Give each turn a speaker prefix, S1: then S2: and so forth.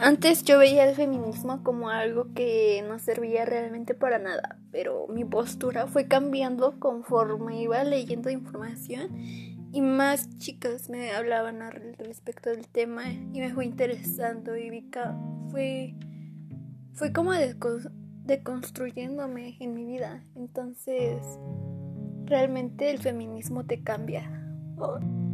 S1: Antes yo veía el feminismo como algo que no servía realmente para nada, pero mi postura fue cambiando conforme iba leyendo información y más chicas me hablaban al respecto del tema y me fue interesando y vi que fue, fue como deconstruyéndome en mi vida. Entonces, realmente el feminismo te cambia. Oh.